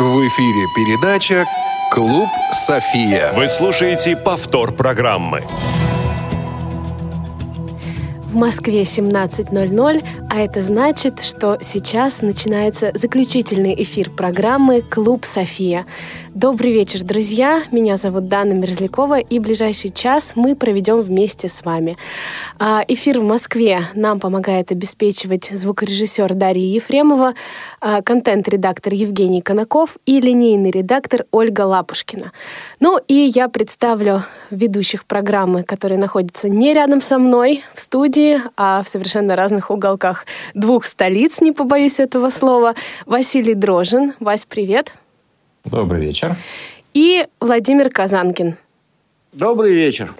В эфире передача «Клуб София». Вы слушаете повтор программы. В Москве 17.00, а это значит, что сейчас начинается заключительный эфир программы «Клуб София». Добрый вечер, друзья. Меня зовут Дана Мерзлякова, и ближайший час мы проведем вместе с вами. А, эфир в Москве нам помогает обеспечивать звукорежиссер Дарья Ефремова, а, контент-редактор Евгений Конаков и линейный редактор Ольга Лапушкина. Ну и я представлю ведущих программы, которые находятся не рядом со мной в студии, а в совершенно разных уголках двух столиц, не побоюсь этого слова. Василий Дрожин. Вась, привет. Добрый вечер. И Владимир Казанкин. Добрый вечер.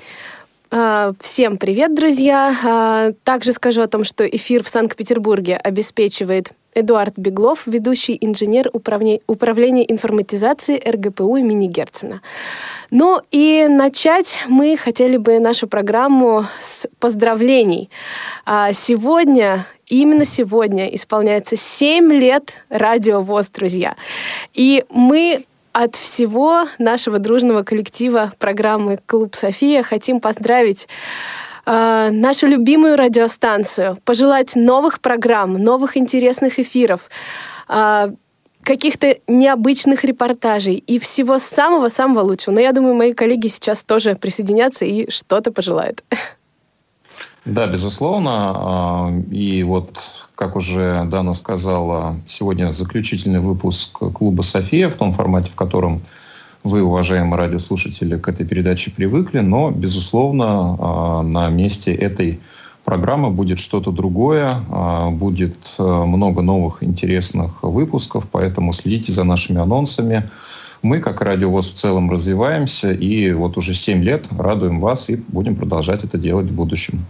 А, всем привет, друзья! А, также скажу о том, что эфир в Санкт-Петербурге обеспечивает Эдуард Беглов, ведущий инженер управления информатизации РГПУ имени Герцена. Ну и начать мы хотели бы нашу программу с поздравлений. А, сегодня Именно сегодня исполняется 7 лет радио ВОЗ, друзья. И мы от всего нашего дружного коллектива программы «Клуб София» хотим поздравить э, нашу любимую радиостанцию, пожелать новых программ, новых интересных эфиров, э, каких-то необычных репортажей и всего самого-самого лучшего. Но я думаю, мои коллеги сейчас тоже присоединятся и что-то пожелают. Да, безусловно. А, и вот, как уже Дана сказала, сегодня заключительный выпуск клуба «София» в том формате, в котором вы, уважаемые радиослушатели, к этой передаче привыкли, но, безусловно, а, на месте этой программы будет что-то другое, а, будет много новых интересных выпусков, поэтому следите за нашими анонсами. Мы, как радиовоз, в целом развиваемся, и вот уже 7 лет радуем вас и будем продолжать это делать в будущем.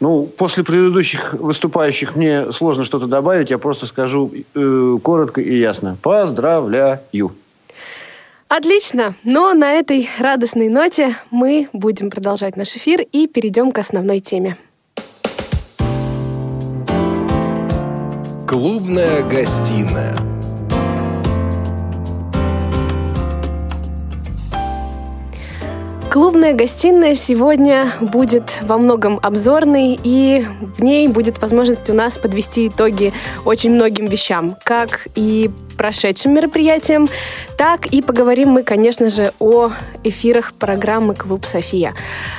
Ну, после предыдущих выступающих мне сложно что-то добавить. Я просто скажу э, коротко и ясно. Поздравляю. Отлично. Но на этой радостной ноте мы будем продолжать наш эфир и перейдем к основной теме. Клубная гостиная. Клубная гостиная сегодня будет во многом обзорной, и в ней будет возможность у нас подвести итоги очень многим вещам, как и прошедшим мероприятиям, так и поговорим мы, конечно же, о эфирах программы «Клуб София».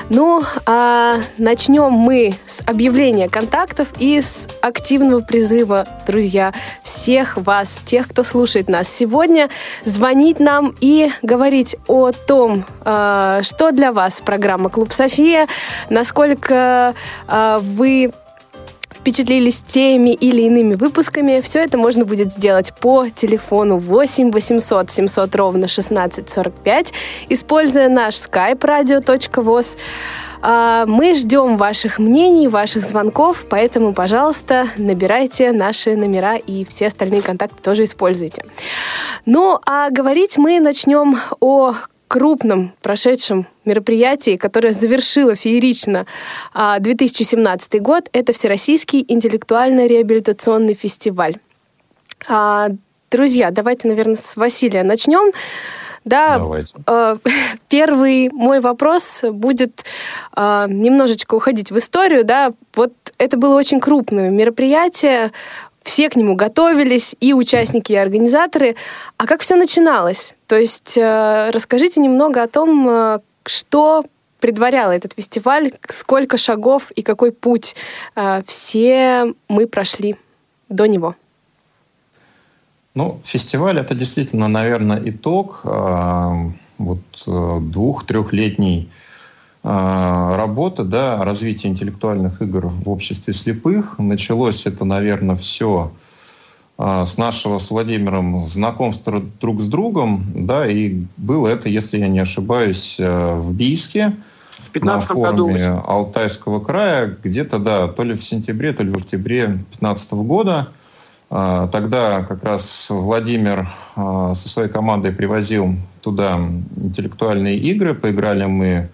Ну, а начнем мы с объявления контактов и с активного призыва, друзья, всех вас, тех, кто слушает нас сегодня, звонить нам и говорить о том, а, что для вас программа «Клуб София», насколько а, вы впечатлились теми или иными выпусками, все это можно будет сделать по телефону 8 800 700 ровно 1645, используя наш skype radio.voz. А, мы ждем ваших мнений, ваших звонков, поэтому, пожалуйста, набирайте наши номера и все остальные контакты тоже используйте. Ну, а говорить мы начнем о крупном прошедшем мероприятии, которое завершило феерично 2017 а, год, это Всероссийский интеллектуально-реабилитационный фестиваль. А, друзья, давайте, наверное, с Василия начнем. Да. Э, первый мой вопрос будет э, немножечко уходить в историю. Да, вот это было очень крупное мероприятие, все к нему готовились, и участники, и организаторы. А как все начиналось? То есть э, расскажите немного о том, э, что предваряло этот фестиваль, сколько шагов и какой путь э, все мы прошли до него. Ну, фестиваль это действительно, наверное, итог вот двух-трехлетней а, работа, да, развитие интеллектуальных игр в обществе слепых. Началось это, наверное, все а, с нашего с Владимиром знакомства друг с другом, да, и было это, если я не ошибаюсь, э, в Бийске, в на форуме году. Алтайского края, где-то, да, то ли в сентябре, то ли в октябре 2015 года. А, тогда как раз Владимир со своей командой привозил туда интеллектуальные игры, поиграли мы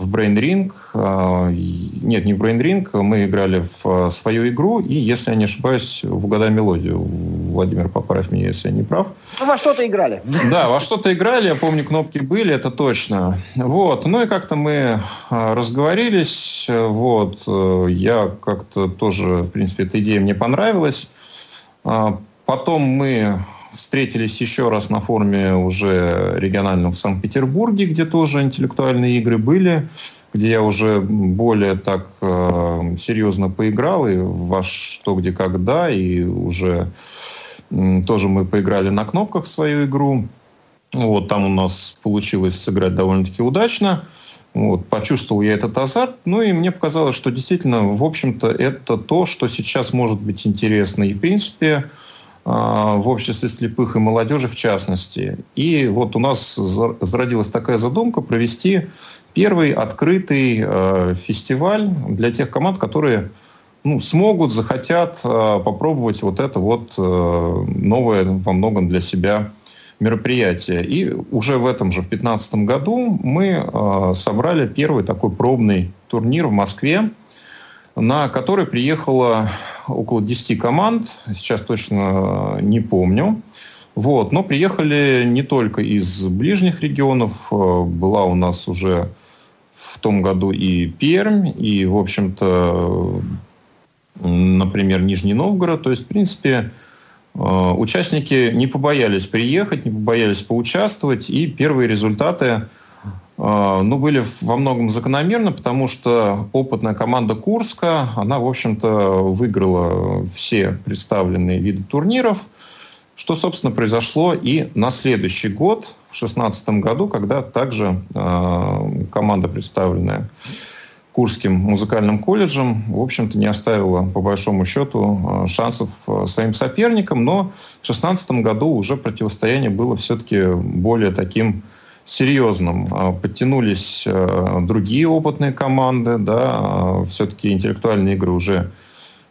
в Brain Ring. А, нет, не в Brain Ring. Мы играли в а, свою игру и, если я не ошибаюсь, в «Угадай мелодию». Владимир, поправь меня, если я не прав. Ну, во что-то играли. Да, во что-то играли, я помню, кнопки были, это точно. Вот, ну и как-то мы а, разговорились, вот, э, я как-то тоже, в принципе, эта идея мне понравилась. Потом мы встретились еще раз на форуме уже региональном в Санкт-Петербурге, где тоже интеллектуальные игры были, где я уже более так э, серьезно поиграл и во что, где, когда, и уже э, тоже мы поиграли на кнопках свою игру. Вот, там у нас получилось сыграть довольно-таки удачно. Вот, почувствовал я этот азарт, ну и мне показалось, что действительно, в общем-то, это то, что сейчас может быть интересно. И, в принципе, а, в обществе слепых и молодежи в частности. И вот у нас зародилась такая задумка провести первый открытый э, фестиваль для тех команд, которые ну, смогут, захотят э, попробовать вот это вот новое во многом для себя мероприятие. И уже в этом же, в 2015 году, мы собрали первый такой пробный турнир в Москве, на который приехало около 10 команд, сейчас точно не помню. Вот. Но приехали не только из ближних регионов, э, была у нас уже в том году и Пермь, и, в общем-то, например, Нижний Новгород. То есть, в принципе, э, участники не побоялись приехать, не побоялись поучаствовать, и первые результаты ну, были во многом закономерны, потому что опытная команда Курска, она, в общем-то, выиграла все представленные виды турниров, что, собственно, произошло и на следующий год, в 2016 году, когда также э, команда, представленная Курским музыкальным колледжем, в общем-то, не оставила, по большому счету, шансов своим соперникам, но в 2016 году уже противостояние было все-таки более таким серьезным. А, подтянулись э, другие опытные команды, да, а, все-таки интеллектуальные игры уже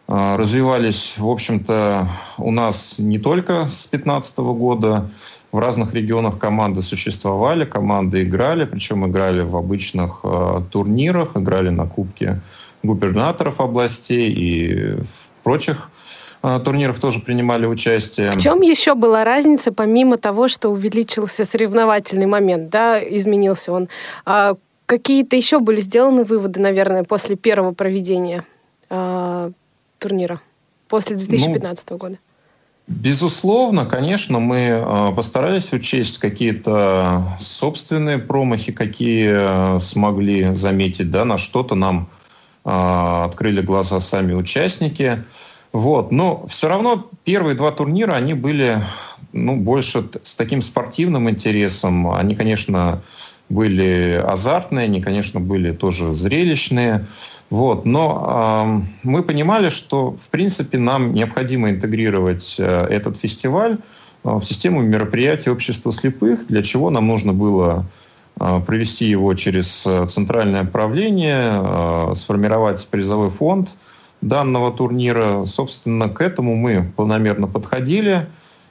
а, развивались, в общем-то, у нас не только с 2015 года. В разных регионах команды существовали, команды играли, причем играли в обычных турнирах, играли на Кубке губернаторов областей и в прочих а, турнирах тоже принимали участие. В чем еще была разница, помимо того, что увеличился соревновательный момент, да, изменился он? А какие-то еще были сделаны выводы, наверное, после первого проведения а, турнира, после 2015 ну, года? Безусловно, конечно, мы а, постарались учесть какие-то собственные промахи, какие смогли заметить, да, на что-то нам открыли глаза сами участники. Вот. Но все равно первые два турнира, они были ну, больше с таким спортивным интересом. Они, конечно, были азартные, они, конечно, были тоже зрелищные. Вот. Но э, мы понимали, что, в принципе, нам необходимо интегрировать э, этот фестиваль э, в систему мероприятий общества слепых, для чего нам нужно было э, провести его через э, центральное правление, э, сформировать призовой фонд – данного турнира. Собственно, к этому мы планомерно подходили.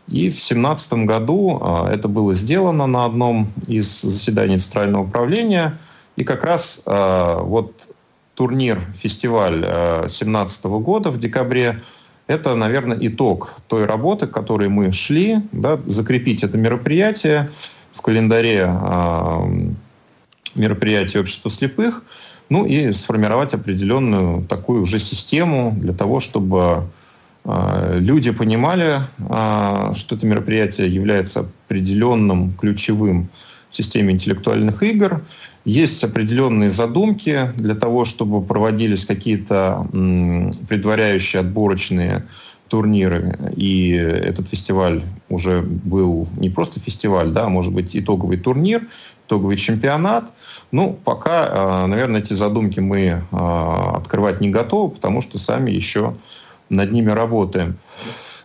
И в 2017 году а, это было сделано на одном из заседаний Центрального управления. И как раз а, вот турнир, фестиваль 2017 а, года в декабре, это, наверное, итог той работы, к которой мы шли, да, закрепить это мероприятие в календаре мероприятий общества слепых – ну и сформировать определенную такую уже систему для того, чтобы э, люди понимали, э, что это мероприятие является определенным ключевым в системе интеллектуальных игр. Есть определенные задумки для того, чтобы проводились какие-то предваряющие отборочные турниры, и этот фестиваль уже был не просто фестиваль, да, а может быть итоговый турнир, итоговый чемпионат. Ну, пока, а, наверное, эти задумки мы а, открывать не готовы, потому что сами еще над ними работаем.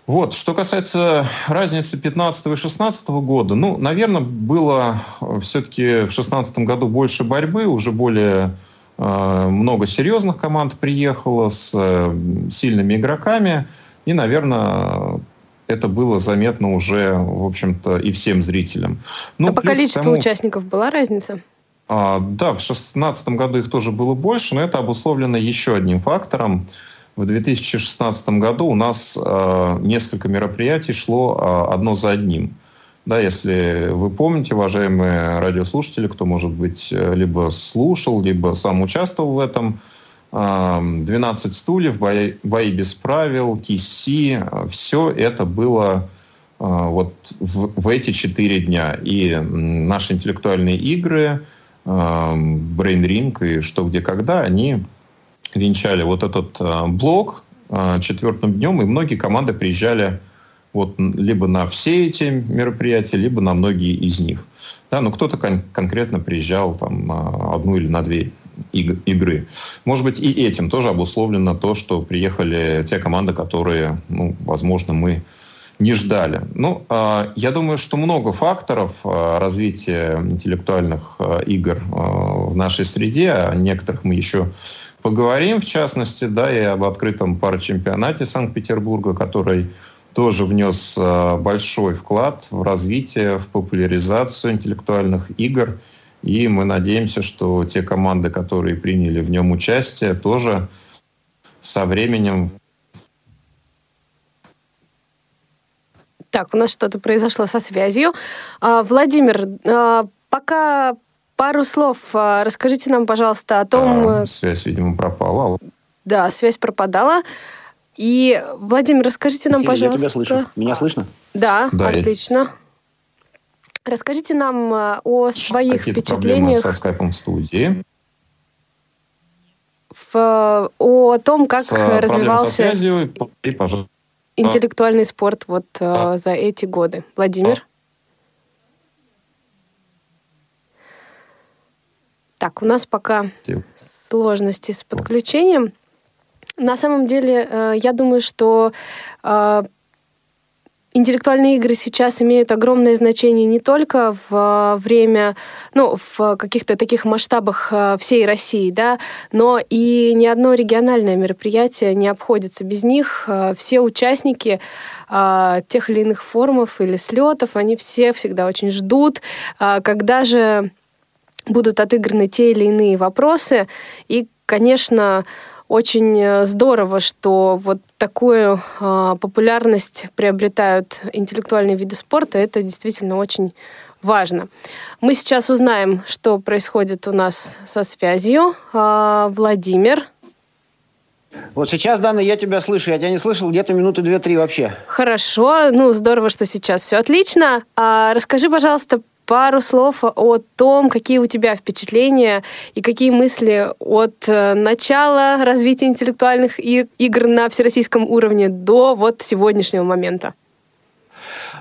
Вот, что касается разницы 15 и 16 года, ну, наверное, было все-таки в 16 году больше борьбы, уже более э, много серьезных команд приехало с э, сильными игроками. И, наверное, это было заметно уже, в общем-то, и всем зрителям. Ну, а по количеству тому, участников была разница? А, да, в 2016 году их тоже было больше, но это обусловлено еще одним фактором. В 2016 году у нас э, несколько мероприятий шло э, одно за одним. Да, если вы помните, уважаемые радиослушатели, кто, может быть, э, либо слушал, либо сам участвовал в этом, 12 стульев, бои, бои без правил, КИСИ, все это было вот в, в эти четыре дня. И наши интеллектуальные игры, Brain Ring и «Что, где, когда», они венчали вот этот блок четвертым днем, и многие команды приезжали вот либо на все эти мероприятия, либо на многие из них. Да, но кто-то кон- конкретно приезжал там одну или на две игры. Может быть, и этим тоже обусловлено то, что приехали те команды, которые, ну, возможно, мы не ждали. Ну, э, я думаю, что много факторов э, развития интеллектуальных э, игр в нашей среде. О некоторых мы еще поговорим, в частности, да, и об открытом парачемпионате Санкт-Петербурга, который тоже внес большой вклад в развитие, в популяризацию интеллектуальных игр. И мы надеемся, что те команды, которые приняли в нем участие, тоже со временем... Так, у нас что-то произошло со связью. А, Владимир, а, пока пару слов а, расскажите нам, пожалуйста, о том... А, связь, видимо, пропала. Да, связь пропадала. И, Владимир, расскажите нам, Сири, пожалуйста... Я тебя слышу. Меня слышно? Да, Да, я- отлично. Расскажите нам э, о своих Какие-то проблемы впечатлениях, со скайпом в студии. в, о том, как С, э, проблемы со развивался связью. И, пожалуйста, интеллектуальный спорт вот э, за эти годы. Владимир? Так, у нас пока сложности с подключением. На самом деле, я думаю, что интеллектуальные игры сейчас имеют огромное значение не только в э, время, ну, в каких-то таких масштабах э, всей России, да, но и ни одно региональное мероприятие не обходится без них. Э, Все участники тех или иных форумов или слетов, они все всегда очень ждут, когда же будут отыграны те или иные вопросы. И, конечно, очень э, здорово, что вот такую э, популярность приобретают интеллектуальные виды спорта. Это действительно очень важно. Мы сейчас узнаем, что происходит у нас со связью. А, Владимир. Вот сейчас, Дана, я тебя слышу. Я тебя не слышал где-то минуты две-три вообще. Хорошо, ну здорово, что сейчас все отлично. А, расскажи, пожалуйста, пару слов о том, какие у тебя впечатления и какие мысли от э, начала развития интеллектуальных игр на всероссийском уровне до вот сегодняшнего момента.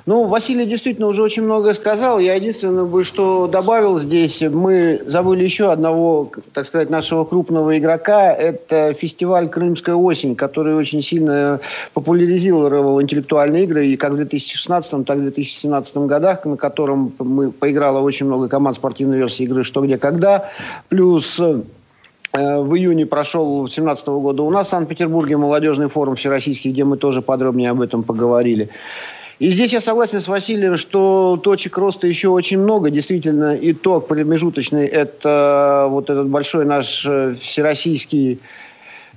Ну, Василий действительно уже очень многое сказал. Я единственное бы, что добавил здесь, мы забыли еще одного, так сказать, нашего крупного игрока. Это фестиваль «Крымская осень», который очень сильно популяризировал интеллектуальные игры. И как в 2016, так и в 2017 годах, на котором мы поиграло очень много команд спортивной версии игры «Что, где, когда». Плюс э, в июне прошел 2017 года у нас в Санкт-Петербурге молодежный форум всероссийский, где мы тоже подробнее об этом поговорили. И здесь я согласен с Василием, что точек роста еще очень много. Действительно, итог промежуточный – это вот этот большой наш э, всероссийский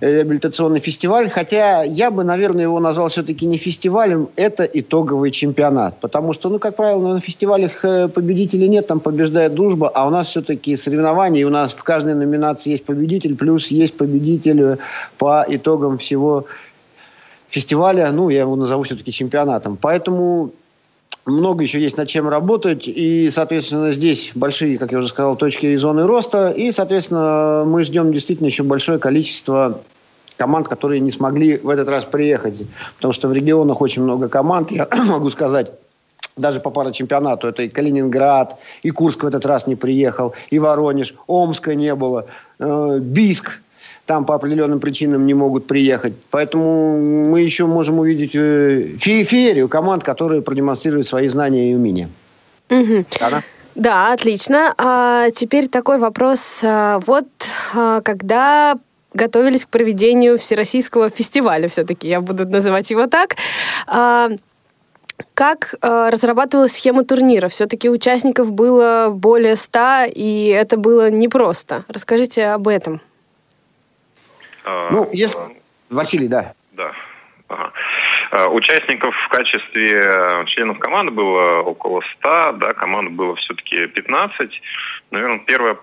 реабилитационный фестиваль. Хотя я бы, наверное, его назвал все-таки не фестивалем, это итоговый чемпионат. Потому что, ну, как правило, на фестивалях э, победителей нет, там побеждает дружба, а у нас все-таки соревнования, и у нас в каждой номинации есть победитель, плюс есть победитель э, по итогам всего фестиваля, ну, я его назову все-таки чемпионатом. Поэтому много еще есть над чем работать, и, соответственно, здесь большие, как я уже сказал, точки и зоны роста, и, соответственно, мы ждем действительно еще большое количество команд, которые не смогли в этот раз приехать, потому что в регионах очень много команд, я могу сказать, даже по парачемпионату. Это и Калининград, и Курск в этот раз не приехал, и Воронеж, Омска не было, э, Бийск там по определенным причинам не могут приехать. Поэтому мы еще можем увидеть э, фе- феерию команд, которые продемонстрируют свои знания и умения. Мгм. Дана? Да, отлично. А теперь такой вопрос. А, Вот а, когда готовились к проведению Всероссийского фестиваля, все-таки я буду называть его так, а, как разрабатывалась схема турнира? Все-таки участников было более ста, и это было непросто. Расскажите об этом. А, Ну, если- Василий, да. Да. Ага. А, участников в качестве членов команды было около 100, да, команд было все-таки 15. Наверное, первая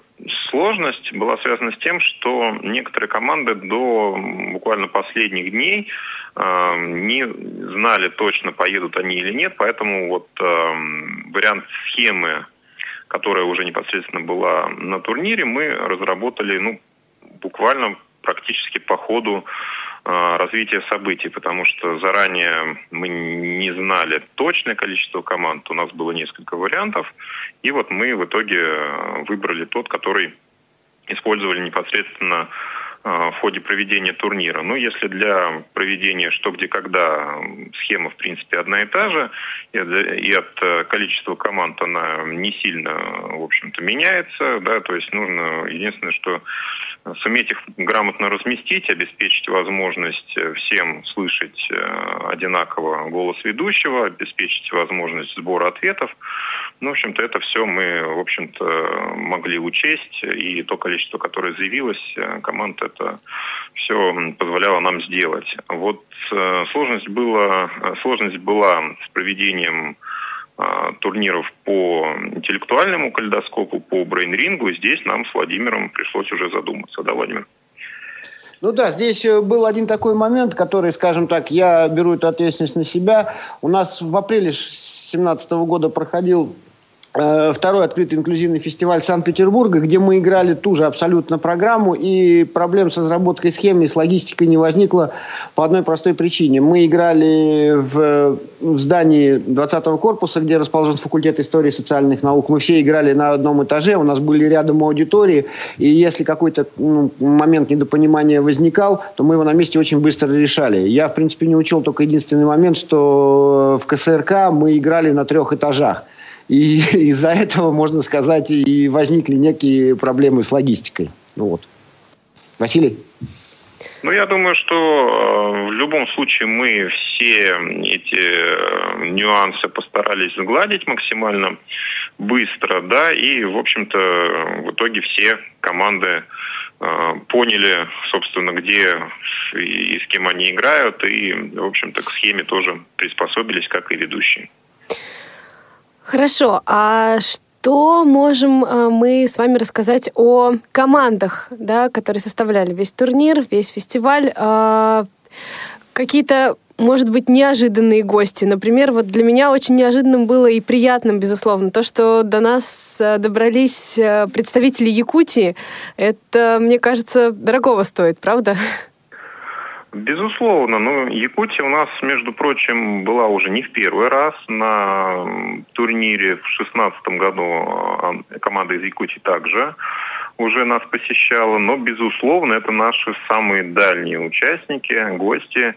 сложность была связана с тем, что некоторые команды до буквально последних дней э, не знали точно, поедут они или нет, поэтому вот э, вариант схемы, которая уже непосредственно была на турнире, мы разработали, ну, буквально практически по ходу э, развития событий, потому что заранее мы не знали точное количество команд, у нас было несколько вариантов, и вот мы в итоге э, выбрали тот, который использовали непосредственно в ходе проведения турнира. Ну, если для проведения что, где, когда схема, в принципе, одна и та же, и от количества команд она не сильно, в общем-то, меняется, да, то есть нужно, единственное, что суметь их грамотно разместить, обеспечить возможность э, всем слышать э, одинаково голос ведущего, обеспечить возможность сбора ответов. Ну, в общем-то, это все мы, в общем-то, могли учесть, и то количество, которое заявилось, э, команд это все позволяло нам сделать. Вот сложность была, сложность была с проведением а, турниров по интеллектуальному калейдоскопу, по брейн-рингу. Здесь нам с Владимиром пришлось уже задуматься. Да, Владимир? Ну да, здесь э, был один такой момент, который, скажем так, я беру эту ответственность на себя. У нас в апреле 2017 года проходил Э, второй открытый инклюзивный фестиваль Санкт-Петербурга, где мы играли ту же абсолютно программу, и проблем с разработкой схемы с логистикой не возникло по одной простой причине. Мы играли в, в здании 20-го корпуса, где расположен факультет истории и социальных наук. Мы все играли на одном этаже, у нас были рядом аудитории, и если какой-то ну, момент недопонимания возникал, то мы его на месте очень быстро решали. Я, в принципе, не учел только единственный момент, что в КСРК мы играли на трех этажах. И из-за этого, можно сказать, и возникли некие проблемы с логистикой. Ну вот. Василий? Ну, я думаю, что э, в любом случае мы все эти э, нюансы постарались сгладить максимально быстро, да, и, в общем-то, в итоге все команды э, поняли, собственно, где и с кем они играют, и, в общем-то, к схеме тоже приспособились, как и ведущие. Хорошо, а что можем э, мы с вами рассказать о командах, да, которые составляли весь турнир, весь фестиваль? А, какие-то может быть, неожиданные гости. Например, вот для меня очень неожиданным было и приятным, безусловно, то, что до нас э, добрались э, представители Якутии. Это, мне кажется, дорогого стоит, правда? Безусловно, но Якутия у нас, между прочим, была уже не в первый раз на турнире в шестнадцатом году. А, команда из Якутии также уже нас посещала, но, безусловно, это наши самые дальние участники, гости.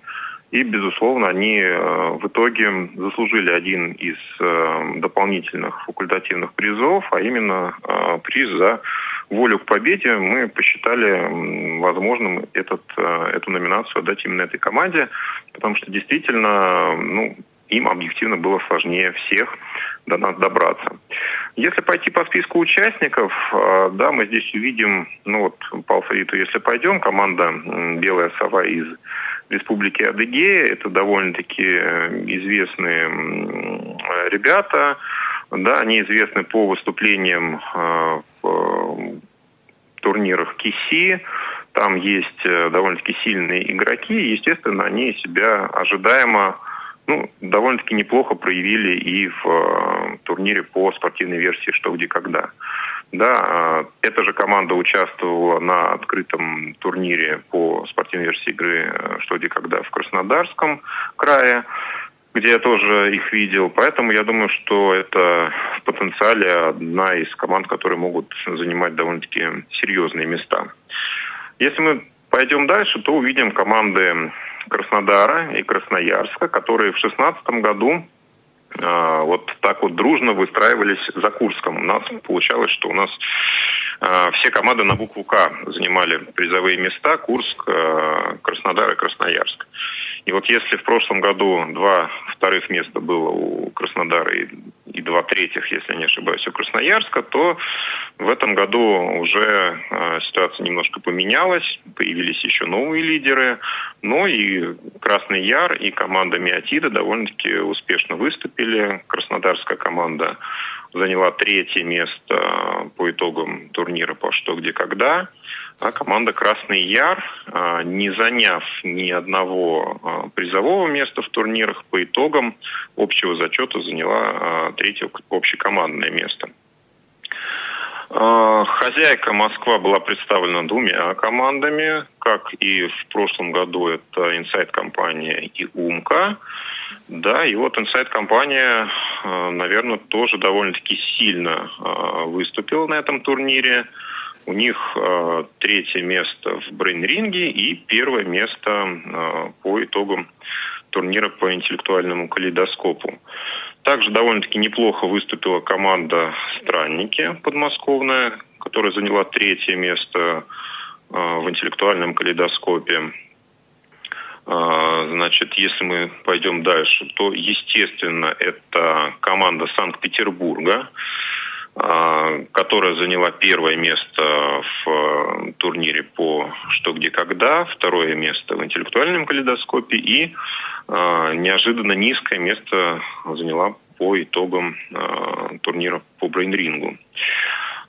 И, безусловно, они э, в итоге заслужили один из э, дополнительных факультативных призов, а именно э, приз за волю к победе мы посчитали возможным этот, э, эту номинацию отдать именно этой команде, потому что действительно ну, им объективно было сложнее всех до нас добраться. Если пойти по списку участников, э, да, мы здесь увидим, ну вот по алфавиту, если пойдем, команда «Белая сова» из Республики Адыгея, это довольно-таки э, известные ребята, да, они известны по выступлениям турнирах КИСИ. Там есть э, довольно-таки сильные игроки. И, естественно, они себя ожидаемо ну, довольно-таки неплохо проявили и в э, турнире по спортивной версии «Что, где, когда». Да, э, эта же команда участвовала на открытом турнире по спортивной версии игры «Что, где, когда» в Краснодарском крае где я тоже их видел. Поэтому я думаю, что это потенциале одна из команд, которые могут занимать довольно-таки серьезные места. Если мы пойдем дальше, то увидим команды Краснодара и Красноярска, которые в 2016 году э, вот так вот дружно выстраивались за Курском. У нас получалось, что у нас э, все команды на букву К занимали призовые места. Курск, э, Краснодар и Красноярск. И вот если в прошлом году два вторых места было у Краснодара и, и два третьих, если не ошибаюсь, у Красноярска, то в этом году уже э, ситуация немножко поменялась, появились еще новые лидеры, но и Красный Яр, и команда Миотида довольно-таки успешно выступили. Краснодарская команда заняла третье место по итогам турнира по «Что, где, когда», а команда «Красный Яр», э, не заняв ни одного э, призового места в турнирах, по итогам общего зачета заняла третье общекомандное место. А, хозяйка Москва была представлена двумя командами, как и в прошлом году это инсайт-компания и Умка. Да, и вот инсайт-компания, а, наверное, тоже довольно-таки сильно а, выступила на этом турнире. У них третье место в брейн-ринге и первое место по итогам турнира по интеллектуальному калейдоскопу. Также довольно-таки неплохо выступила команда «Странники» подмосковная, которая заняла третье место в интеллектуальном калейдоскопе. А, значит, если мы пойдем дальше, то, естественно, это команда Санкт-Петербурга, а, которая заняла первое место в турнире по «Что, где, когда», второе место в интеллектуальном калейдоскопе и а, неожиданно низкое место заняла по итогам турнира по брейнрингу.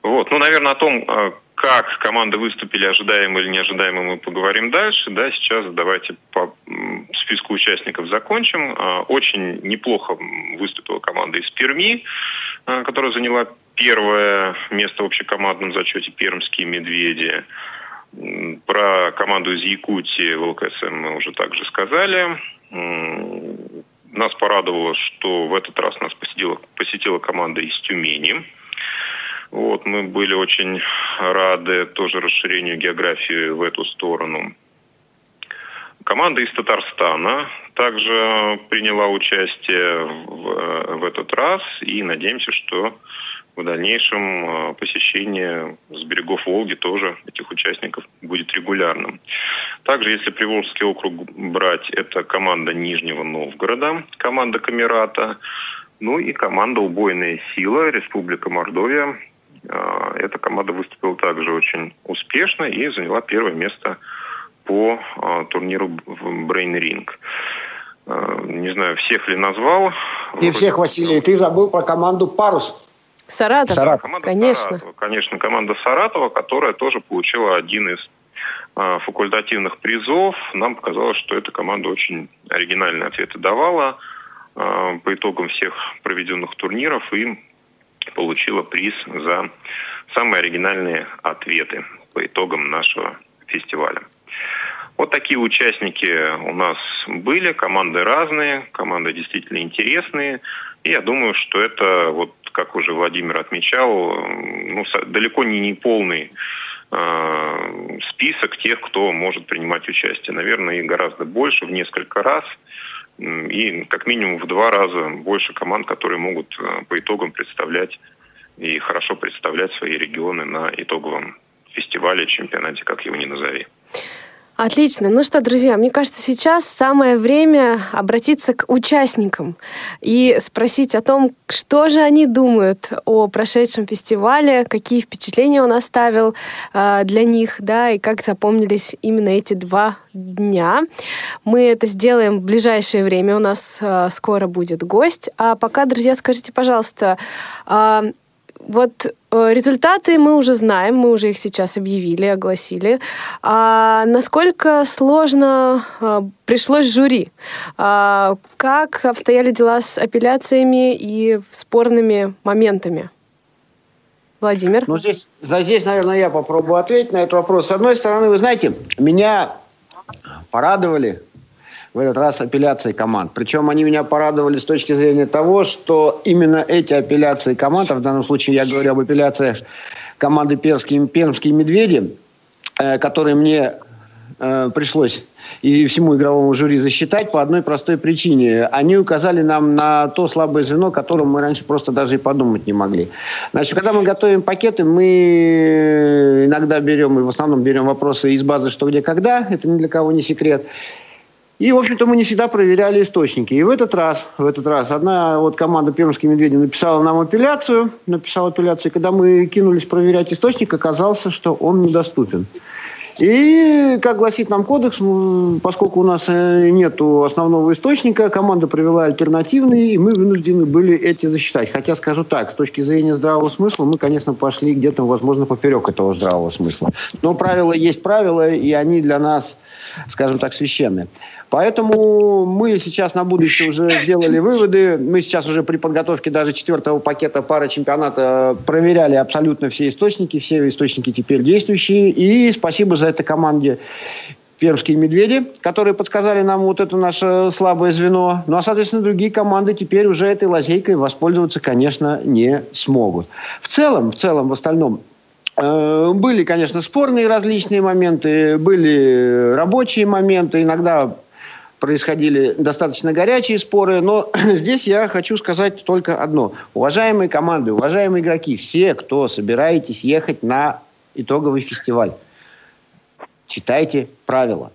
Вот. Ну, наверное, о том, как команды выступили ожидаемо или неожидаемо, мы поговорим дальше. Да, сейчас давайте по списку участников закончим. Очень неплохо выступила команда из Перми, которая заняла первое место в общекомандном зачете «Пермские медведи». Про команду из Якутии в ЛКСМ мы уже также сказали. Нас порадовало, что в этот раз нас посетила, посетила команда из Тюмени. Вот, мы были очень рады тоже расширению географии в эту сторону. Команда из Татарстана также приняла участие в, в этот раз и надеемся, что в дальнейшем э, посещение с берегов Волги тоже этих участников будет регулярным. Также, если Приволжский округ брать, это команда Нижнего Новгорода, команда Камерата, ну и команда «Убойная сила» Республика Мордовия. Э, эта команда выступила также очень успешно и заняла первое место по э, турниру в Brain Ring. Не знаю, всех ли назвал. Не всех, Василий. Ты забыл про команду «Парус». Саратов, Саратов. Команда конечно. Саратова, конечно, команда Саратова, которая тоже получила один из э, факультативных призов. Нам показалось, что эта команда очень оригинальные ответы давала э, по итогам всех проведенных турниров и получила приз за самые оригинальные ответы по итогам нашего фестиваля. Вот такие участники у нас были, команды разные, команды действительно интересные. И я думаю, что это вот как уже Владимир отмечал, ну, далеко не неполный э, список тех, кто может принимать участие. Наверное, их гораздо больше, в несколько раз. И как минимум в два раза больше команд, которые могут э, по итогам представлять и хорошо представлять свои регионы на итоговом фестивале, чемпионате, как его ни назови. Отлично. Ну что, друзья, мне кажется, сейчас самое время обратиться к участникам и спросить о том, что же они думают о прошедшем фестивале, какие впечатления он оставил э, для них, да, и как запомнились именно эти два дня. Мы это сделаем в ближайшее время. У нас э, скоро будет гость. А пока, друзья, скажите, пожалуйста, э, вот э, результаты мы уже знаем, мы уже их сейчас объявили, огласили. А насколько сложно а, пришлось жюри? А, как обстояли дела с апелляциями и спорными моментами? Владимир? Ну, здесь, здесь, наверное, я попробую ответить на этот вопрос. С одной стороны, вы знаете, меня порадовали в этот раз апелляции команд. Причем они меня порадовали с точки зрения того, что именно эти апелляции команд, а в данном случае я говорю об апелляциях команды Пермские, Пермские медведи, э, которые мне э, пришлось и всему игровому жюри засчитать по одной простой причине. Они указали нам на то слабое звено, о мы раньше просто даже и подумать не могли. Значит, когда мы готовим пакеты, мы иногда берем, и в основном берем вопросы из базы «что, где, когда». Это ни для кого не секрет. И, в общем-то, мы не всегда проверяли источники. И в этот раз, в этот раз одна вот команда «Пермские медведи» написала нам апелляцию, написала апелляцию. И когда мы кинулись проверять источник, оказалось, что он недоступен. И, как гласит нам кодекс, поскольку у нас э, нет основного источника, команда провела альтернативные, и мы вынуждены были эти засчитать. Хотя, скажу так, с точки зрения здравого смысла, мы, конечно, пошли где-то, возможно, поперек этого здравого смысла. Но правила есть правила, и они для нас, скажем так, священные. Поэтому мы сейчас на будущее уже сделали выводы. Мы сейчас уже при подготовке даже четвертого пакета пары чемпионата проверяли абсолютно все источники. Все источники теперь действующие. И спасибо за это команде пермские медведи, которые подсказали нам вот это наше слабое звено. Ну а, соответственно, другие команды теперь уже этой лазейкой воспользоваться, конечно, не смогут. В целом, в целом, в остальном, были, конечно, спорные различные моменты, были рабочие моменты, иногда происходили достаточно горячие споры, но здесь я хочу сказать только одно. Уважаемые команды, уважаемые игроки, все, кто собираетесь ехать на итоговый фестиваль, читайте правила.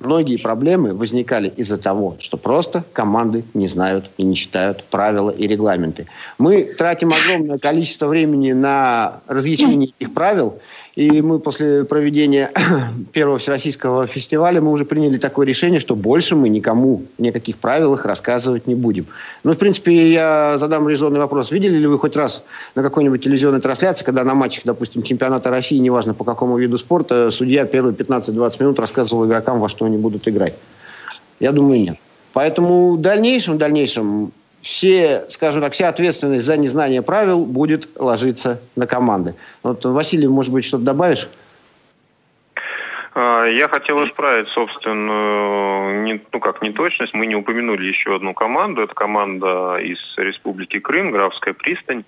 Многие проблемы возникали из-за того, что просто команды не знают и не читают правила и регламенты. Мы тратим огромное количество времени на разъяснение этих правил, и мы после проведения первого всероссийского фестиваля мы уже приняли такое решение, что больше мы никому никаких правилах рассказывать не будем. Ну, в принципе, я задам резонный вопрос. Видели ли вы хоть раз на какой-нибудь телевизионной трансляции, когда на матчах, допустим, чемпионата России, неважно по какому виду спорта, судья первые 15-20 минут рассказывал игрокам, во что они будут играть? Я думаю, нет. Поэтому в дальнейшем, в дальнейшем все, скажем так, вся ответственность за незнание правил будет ложиться на команды. Вот, Василий, может быть, что-то добавишь? А, я хотел исправить собственную, не, ну как, неточность. Мы не упомянули еще одну команду. Это команда из Республики Крым, Графская пристань.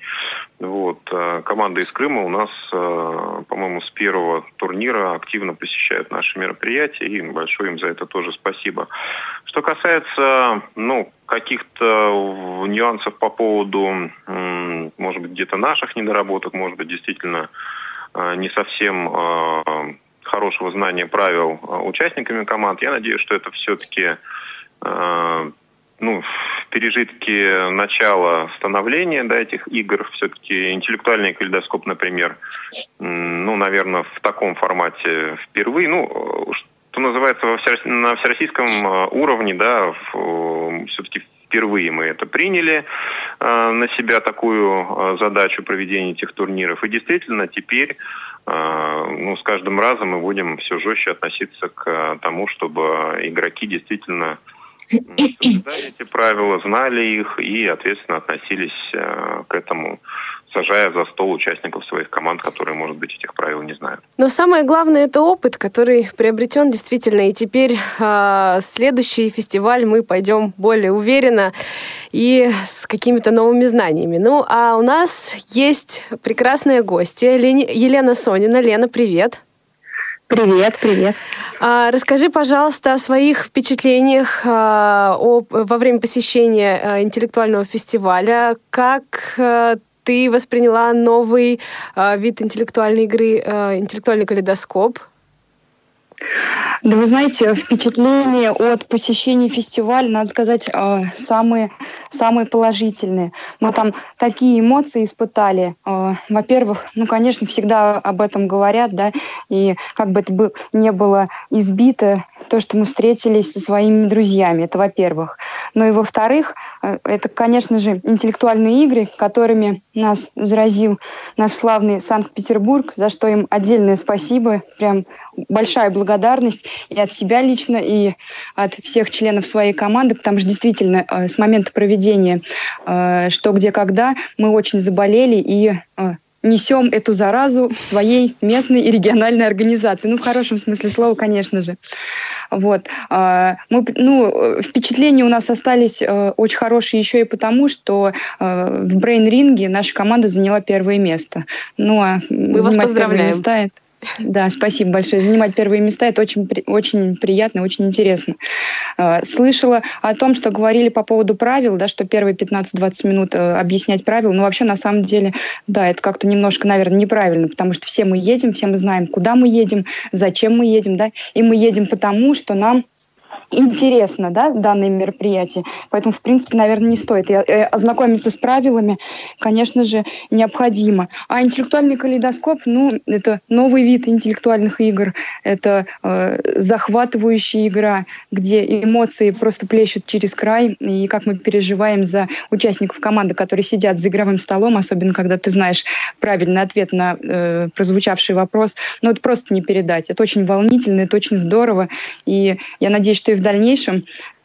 Вот. А, команда из Крыма у нас, а, по-моему, с первого турнира активно посещает наши мероприятия. И большое им за это тоже спасибо. Что касается, ну, каких-то нюансов по поводу, может быть, где-то наших недоработок, может быть, действительно не совсем хорошего знания правил э, участниками команд. Я надеюсь, что это все-таки э, ну, пережитки начала становления да, этих игр, все-таки интеллектуальный калейдоскоп, например, ну, наверное, в таком формате впервые, ну, что называется, на всероссийском э, уровне, да, все-таки впервые мы это приняли на себя такую задачу проведения этих турниров. И действительно теперь а, ну, с каждым разом мы будем все жестче относиться к тому, чтобы игроки действительно соблюдали эти правила, знали их и ответственно относились к этому сажая за стол участников своих команд, которые, может быть, этих правил не знают. Но самое главное это опыт, который приобретен действительно. И теперь э, следующий фестиваль мы пойдем более уверенно и с какими-то новыми знаниями. Ну, а у нас есть прекрасная гостья Елена Сонина. Лена, привет. Привет, привет. А, расскажи, пожалуйста, о своих впечатлениях а, о, во время посещения а, интеллектуального фестиваля. Как а, ты восприняла новый э, вид интеллектуальной игры, э, интеллектуальный калейдоскоп. Да вы знаете, впечатления от посещения фестиваля, надо сказать, э, самые, самые положительные. Мы там такие эмоции испытали. Во-первых, ну, конечно, всегда об этом говорят, да, и как бы это бы не было избито, то, что мы встретились со своими друзьями, это во-первых. Ну и во-вторых, э, это, конечно же, интеллектуальные игры, которыми нас заразил наш славный Санкт-Петербург, за что им отдельное спасибо, прям большая благодарность и от себя лично, и от всех членов своей команды, потому что действительно э, с момента проведения э, «Что, где, когда» мы очень заболели и несем эту заразу в своей местной и региональной организации. Ну, в хорошем смысле слова, конечно же. Вот. Мы, ну, впечатления у нас остались очень хорошие еще и потому, что в брейн-ринге наша команда заняла первое место. Ну, а Мы вас поздравляем. Места, да, спасибо большое. Занимать первые места это очень, очень приятно, очень интересно. А, слышала о том, что говорили по поводу правил, да, что первые 15-20 минут э, объяснять правила. Но вообще, на самом деле, да, это как-то немножко, наверное, неправильно, потому что все мы едем, все мы знаем, куда мы едем, зачем мы едем, да, и мы едем потому, что нам интересно, да, данное мероприятие. Поэтому, в принципе, наверное, не стоит. И э, ознакомиться с правилами, конечно же, необходимо. А интеллектуальный калейдоскоп, ну, это новый вид интеллектуальных игр. Это э, захватывающая игра, где эмоции просто плещут через край, и как мы переживаем за участников команды, которые сидят за игровым столом, особенно когда ты знаешь правильный ответ на э, прозвучавший вопрос. Но это просто не передать. Это очень волнительно, это очень здорово. И я надеюсь, что и в дальнейшем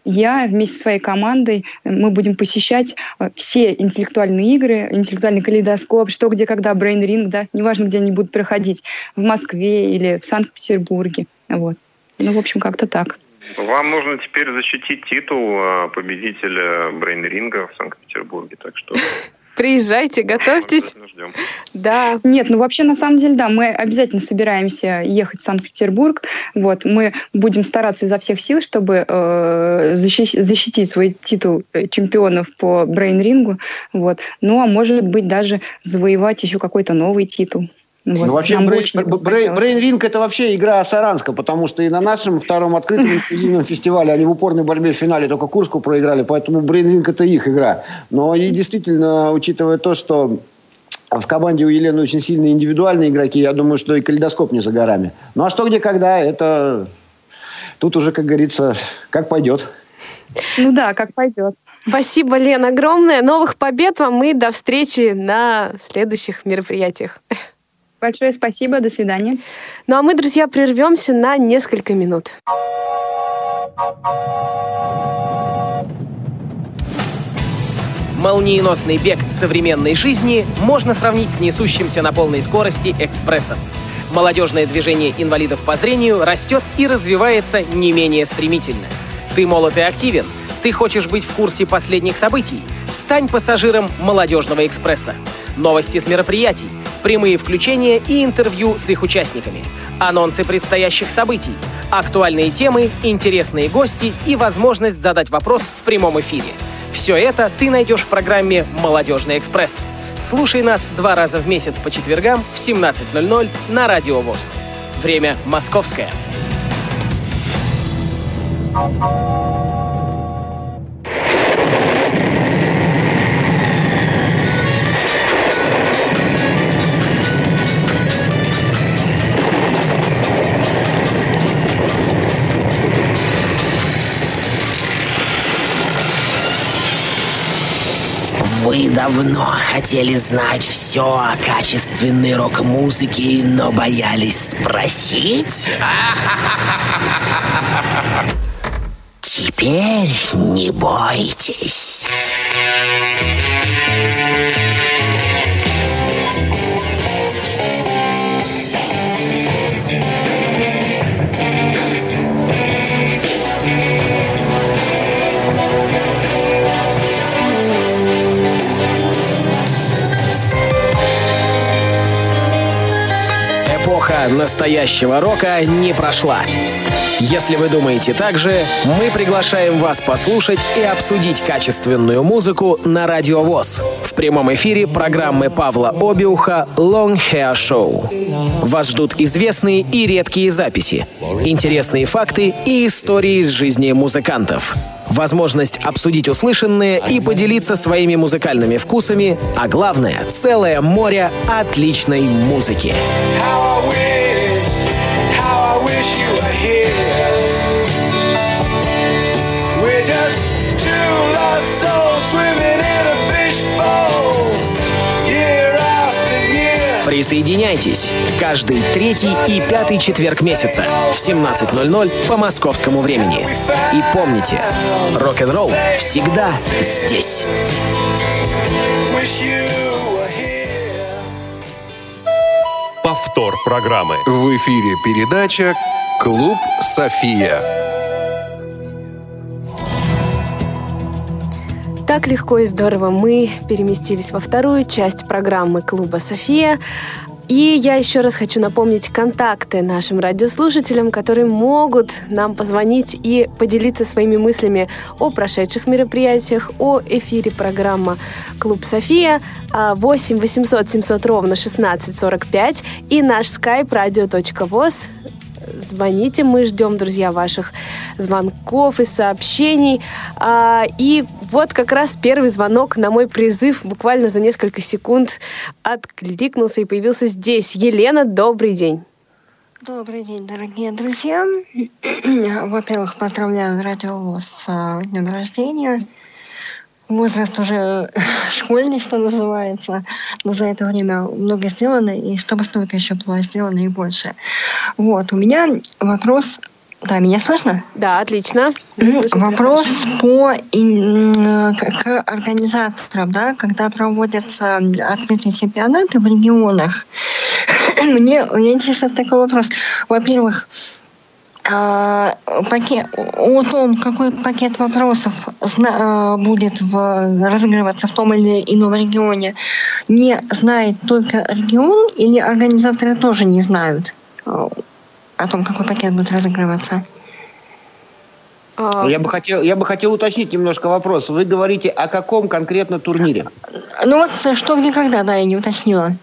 я вместе со своей командой, э, мы будем посещать э, все интеллектуальные игры, интеллектуальный калейдоскоп, что, где, когда, Ring, да, неважно, где они будут проходить, в Москве или в Санкт-Петербурге. Вот. Ну, в общем, как-то так. Вам нужно теперь защитить титул э, победителя Brain Ринга в Санкт-Петербурге, так что Приезжайте, готовьтесь. Да. Нет, ну вообще на самом деле, да, мы обязательно собираемся ехать в Санкт-Петербург. Вот, мы будем стараться изо всех сил, чтобы э, защитить, защитить свой титул э, чемпионов по брейн-рингу. Вот. Ну, а может быть даже завоевать еще какой-то новый титул. Вот. Ну, вообще, Brain Ring это вообще игра Саранска, потому что и на нашем втором открытом инклюзивном фестивале они в упорной борьбе в финале только Курску проиграли, поэтому Brain Ring это их игра. Но и действительно, учитывая то, что в команде у Елены очень сильные индивидуальные игроки, я думаю, что и калейдоскоп не за горами. Ну, а что, где, когда, это тут уже, как говорится, как пойдет. Ну да, как пойдет. Спасибо, Лен, огромное. Новых побед вам и до встречи на следующих мероприятиях. Большое спасибо, до свидания. Ну а мы, друзья, прервемся на несколько минут. Молниеносный бег современной жизни можно сравнить с несущимся на полной скорости экспрессом. Молодежное движение инвалидов по зрению растет и развивается не менее стремительно. Ты молод и активен, ты хочешь быть в курсе последних событий? Стань пассажиром молодежного экспресса. Новости с мероприятий, прямые включения и интервью с их участниками, анонсы предстоящих событий, актуальные темы, интересные гости и возможность задать вопрос в прямом эфире. Все это ты найдешь в программе «Молодежный экспресс». Слушай нас два раза в месяц по четвергам в 17.00 на Радио ВОЗ. Время московское. Вы давно хотели знать все о качественной рок-музыке, но боялись спросить? Теперь не бойтесь. Эпоха настоящего рока не прошла. Если вы думаете так же, мы приглашаем вас послушать и обсудить качественную музыку на Радио ВОЗ в прямом эфире программы Павла Обиуха «Long Hair Show». Вас ждут известные и редкие записи, интересные факты и истории из жизни музыкантов возможность обсудить услышанное и поделиться своими музыкальными вкусами, а главное — целое море отличной музыки. Присоединяйтесь каждый третий и пятый четверг месяца в 17.00 по московскому времени. И помните, рок-н-ролл всегда здесь. Повтор программы. В эфире передача «Клуб София». Так легко и здорово мы переместились во вторую часть программы клуба «София». И я еще раз хочу напомнить контакты нашим радиослушателям, которые могут нам позвонить и поделиться своими мыслями о прошедших мероприятиях, о эфире программы «Клуб София» 8 800 700 ровно 1645 и наш skype radio.voz звоните, мы ждем, друзья, ваших звонков и сообщений. А, и вот как раз первый звонок на мой призыв буквально за несколько секунд откликнулся и появился здесь. Елена, добрый день. Добрый день, дорогие друзья. Во-первых, поздравляю радио с а, днем рождения. Возраст уже школьный, что называется, но за это время много сделано, и чтобы столько еще было сделано и больше. Вот, у меня вопрос да, меня слышно? Да, отлично. Вопрос по к организаторам, да, когда проводятся открытые чемпионаты в регионах. мне, мне интересует такой вопрос. Во-первых, а, пакет, о том, какой пакет вопросов а, будет в, разыгрываться в том или ином регионе, не знает только регион или организаторы тоже не знают? О том, какой пакет будет разыгрываться? А, я бы хотел, я бы хотел уточнить немножко вопрос. Вы говорите о каком конкретно турнире? Ну вот что где когда, да, я не уточнила.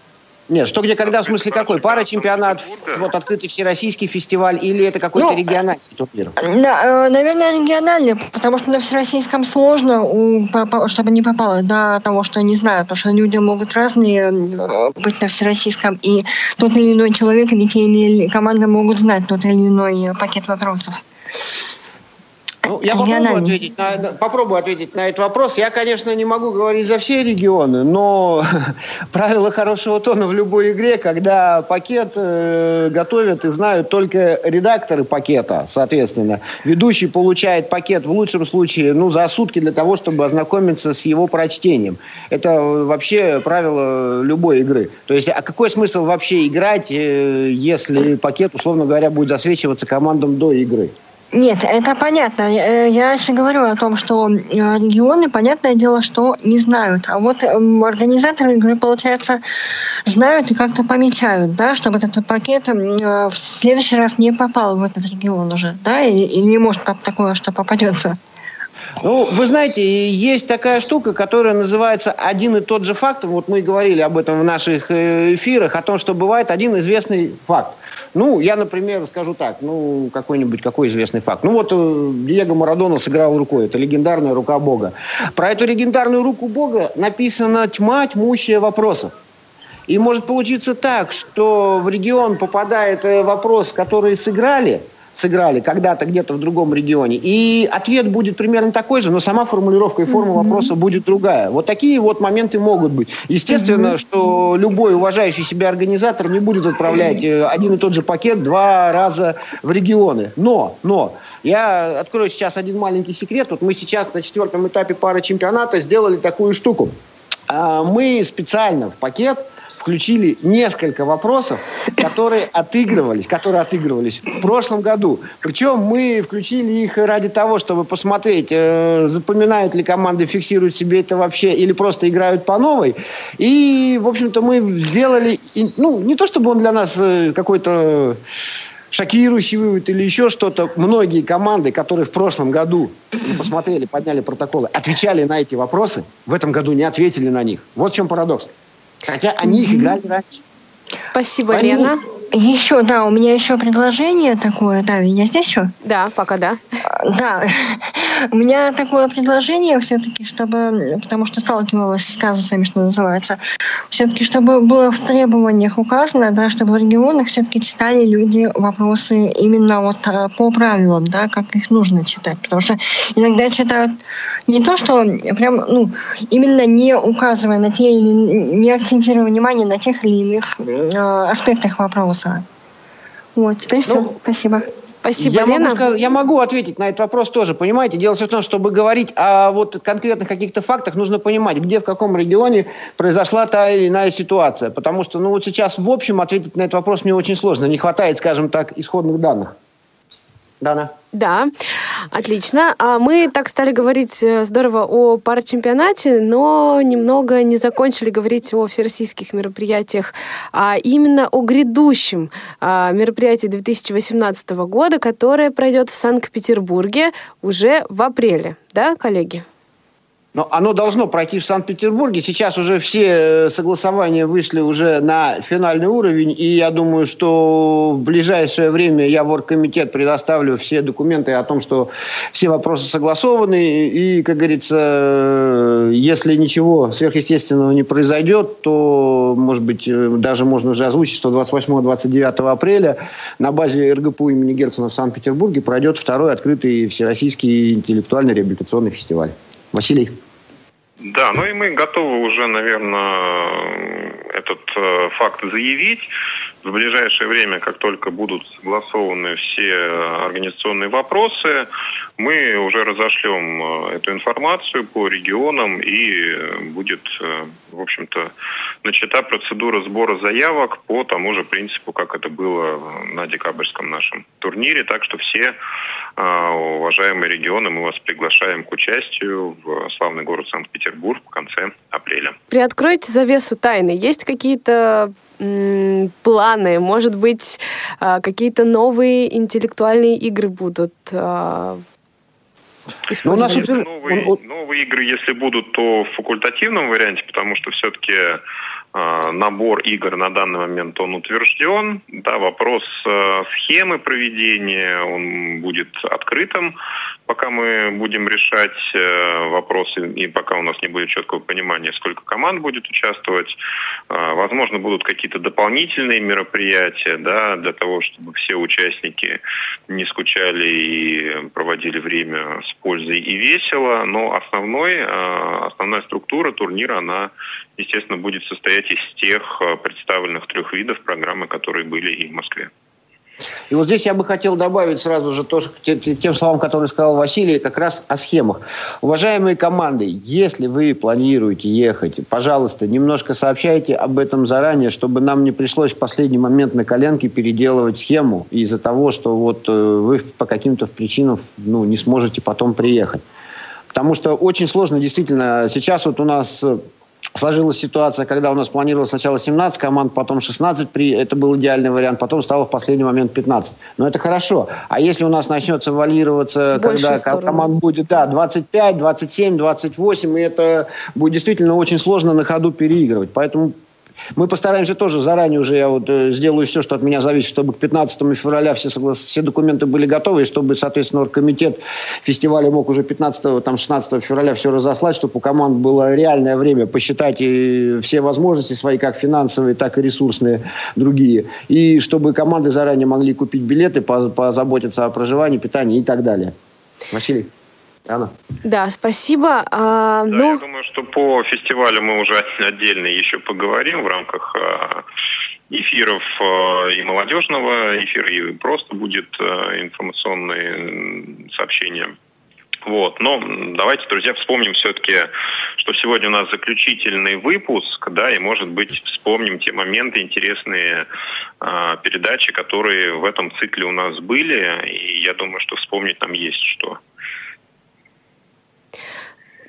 Нет, что где когда, в смысле какой? Пара чемпионат, вот открытый всероссийский фестиваль, или это какой-то ну, региональный турнир? Да, э, наверное, региональный, потому что на всероссийском сложно, чтобы не попало до того, что не знаю, потому что люди могут разные э, быть на всероссийском, и тот или иной человек или те или команда могут знать тот или иной пакет вопросов. Ну, я попробую ответить, на, попробую ответить на этот вопрос. Я, конечно, не могу говорить за все регионы, но правило хорошего тона в любой игре, когда пакет э, готовят и знают только редакторы пакета, соответственно. Ведущий получает пакет в лучшем случае ну, за сутки для того, чтобы ознакомиться с его прочтением. Это вообще правило любой игры. То есть, а какой смысл вообще играть, э, если пакет, условно говоря, будет засвечиваться командам до игры? Нет, это понятно. Э, я еще говорю о том, что э, регионы, понятное дело, что не знают. А вот эм, организаторы игры, получается, знают и как-то помечают, да, чтобы этот пакет э, в следующий раз не попал в этот регион уже, да, или, или может такое, что попадется. Ну, вы знаете, есть такая штука, которая называется один и тот же факт. Вот мы говорили об этом в наших эфирах, о том, что бывает один известный факт. Ну, я, например, скажу так, ну, какой-нибудь, какой известный факт. Ну, вот э, Диего Марадона сыграл рукой, это легендарная рука Бога. Про эту легендарную руку Бога написана тьма тьмущая вопросов. И может получиться так, что в регион попадает э, вопрос, который сыграли – сыграли когда-то где-то в другом регионе. И ответ будет примерно такой же, но сама формулировка и форма mm-hmm. вопроса будет другая. Вот такие вот моменты могут быть. Естественно, mm-hmm. что любой уважающий себя организатор не будет отправлять mm-hmm. один и тот же пакет два раза в регионы. Но, но, я открою сейчас один маленький секрет. Вот мы сейчас на четвертом этапе пары чемпионата сделали такую штуку. А, мы специально в пакет включили несколько вопросов, которые отыгрывались, которые отыгрывались в прошлом году. Причем мы включили их ради того, чтобы посмотреть, э, запоминают ли команды, фиксируют себе это вообще, или просто играют по новой. И, в общем-то, мы сделали, ну, не то чтобы он для нас э, какой-то шокирующий вывод или еще что-то. Многие команды, которые в прошлом году посмотрели, подняли протоколы, отвечали на эти вопросы, в этом году не ответили на них. Вот в чем парадокс. Хотя они их играли раньше. Спасибо, они... Лена. Еще, да, у меня еще предложение такое. Да, меня здесь еще? Да, пока да. Да. У меня такое предложение все-таки, чтобы, потому что сталкивалась с казусами, что называется, все-таки, чтобы было в требованиях указано, да, чтобы в регионах все-таки читали люди вопросы именно вот а, по правилам, да, как их нужно читать. Потому что иногда читают не то, что прям, ну, именно не указывая на те или не акцентируя внимание на тех или иных э, аспектах вопроса вопроса. Вот, теперь все. Ну, Спасибо. Спасибо, я Лена. Могу, я могу ответить на этот вопрос тоже, понимаете? Дело в том, чтобы говорить о вот конкретных каких-то фактах, нужно понимать, где, в каком регионе произошла та или иная ситуация. Потому что, ну вот сейчас в общем ответить на этот вопрос мне очень сложно. Не хватает, скажем так, исходных данных. Дана. Да, отлично. А мы так стали говорить э, здорово о парачемпионате, но немного не закончили говорить о всероссийских мероприятиях, а именно о грядущем а, мероприятии 2018 года, которое пройдет в Санкт-Петербурге уже в апреле. Да, коллеги? Но оно должно пройти в Санкт-Петербурге. Сейчас уже все согласования вышли уже на финальный уровень, и я думаю, что в ближайшее время я в оргкомитет предоставлю все документы о том, что все вопросы согласованы, и, как говорится, если ничего сверхъестественного не произойдет, то, может быть, даже можно уже озвучить, что 28-29 апреля на базе РГПУ имени Герцена в Санкт-Петербурге пройдет второй открытый всероссийский интеллектуальный реабилитационный фестиваль. Василий. Да, ну и мы готовы уже, наверное, этот э, факт заявить. В ближайшее время, как только будут согласованы все организационные вопросы, мы уже разошлем э, эту информацию по регионам и будет, э, в общем-то, начата процедура сбора заявок по тому же принципу, как это было на декабрьском нашем турнире. Так что все а, уважаемые регионы, мы вас приглашаем к участию в славный город Санкт-Петербург в конце апреля. Приоткройте завесу тайны. Есть какие-то планы? Может быть, а, какие-то новые интеллектуальные игры будут? Ну, у нас новые, новые игры, если будут, то в факультативном варианте, потому что все-таки набор игр на данный момент он утвержден. Да, вопрос э, схемы проведения, он будет открытым, пока мы будем решать э, вопросы и пока у нас не будет четкого понимания, сколько команд будет участвовать. Возможно, будут какие-то дополнительные мероприятия да, для того, чтобы все участники не скучали и проводили время с пользой и весело. Но основной, основная структура турнира, она естественно, будет состоять из тех э, представленных трех видов программы, которые были и в Москве. И вот здесь я бы хотел добавить сразу же то, тем словам, которые сказал Василий, как раз о схемах. Уважаемые команды, если вы планируете ехать, пожалуйста, немножко сообщайте об этом заранее, чтобы нам не пришлось в последний момент на коленке переделывать схему из-за того, что вот э, вы по каким-то причинам ну, не сможете потом приехать. Потому что очень сложно, действительно, сейчас вот у нас сложилась ситуация, когда у нас планировалось сначала 17 команд, потом 16, при, это был идеальный вариант, потом стало в последний момент 15. Но это хорошо. А если у нас начнется валироваться, когда сторону. команд будет да, 25, 27, 28, и это будет действительно очень сложно на ходу переигрывать. Поэтому мы постараемся тоже заранее уже, я вот э, сделаю все, что от меня зависит, чтобы к 15 февраля все, соглас... все документы были готовы, и чтобы, соответственно, комитет фестиваля мог уже 15 там, 16 февраля все разослать, чтобы у команд было реальное время посчитать и все возможности свои, как финансовые, так и ресурсные другие. И чтобы команды заранее могли купить билеты, позаботиться о проживании, питании и так далее. Василий. Анна. Да, спасибо. А, да, ну... Я думаю, что по фестивалю мы уже отдельно еще поговорим в рамках а, эфиров а, и молодежного эфира, и просто будет а, информационные сообщения. Вот. Но давайте, друзья, вспомним все-таки, что сегодня у нас заключительный выпуск, да, и, может быть, вспомним те моменты, интересные э, передачи, которые в этом цикле у нас были, и я думаю, что вспомнить нам есть что.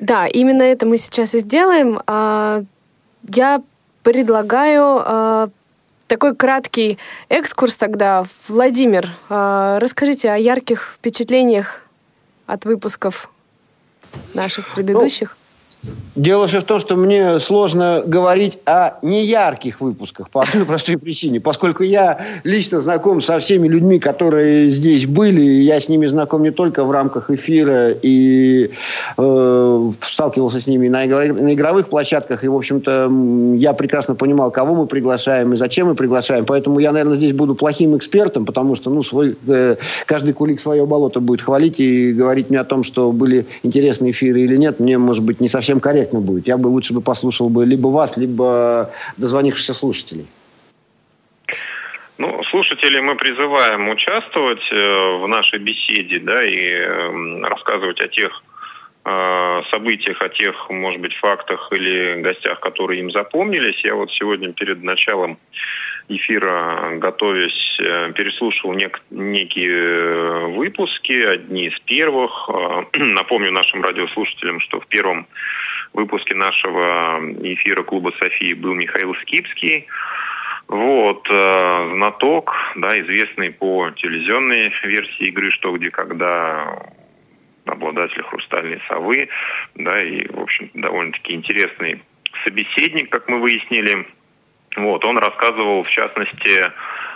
Да, именно это мы сейчас и сделаем. А, я предлагаю а, такой краткий экскурс тогда. Владимир, а, расскажите о ярких впечатлениях от выпусков наших предыдущих. Дело все в том, что мне сложно говорить о неярких выпусках по одной простой причине. Поскольку я лично знаком со всеми людьми, которые здесь были, я с ними знаком не только в рамках эфира и э, сталкивался с ними на, на игровых площадках. И, в общем-то, я прекрасно понимал, кого мы приглашаем и зачем мы приглашаем. Поэтому я, наверное, здесь буду плохим экспертом, потому что ну, свой, э, каждый кулик свое болото будет хвалить и говорить мне о том, что были интересные эфиры или нет, мне, может быть, не совсем корректно корректно будет. Я бы лучше бы послушал бы либо вас, либо дозвонившихся слушателей. Ну, слушателей мы призываем участвовать э, в нашей беседе, да, и эм, рассказывать о тех э, событиях, о тех, может быть, фактах или гостях, которые им запомнились. Я вот сегодня перед началом эфира, готовясь, э, переслушал нек- некие выпуски, одни из первых. Напомню нашим радиослушателям, что в первом выпуске нашего эфира клуба Софии был Михаил Скипский. Вот, э, знаток, да, известный по телевизионной версии игры «Что, где, когда», обладатель «Хрустальной совы», да, и, в общем, довольно-таки интересный собеседник, как мы выяснили. Вот, он рассказывал, в частности,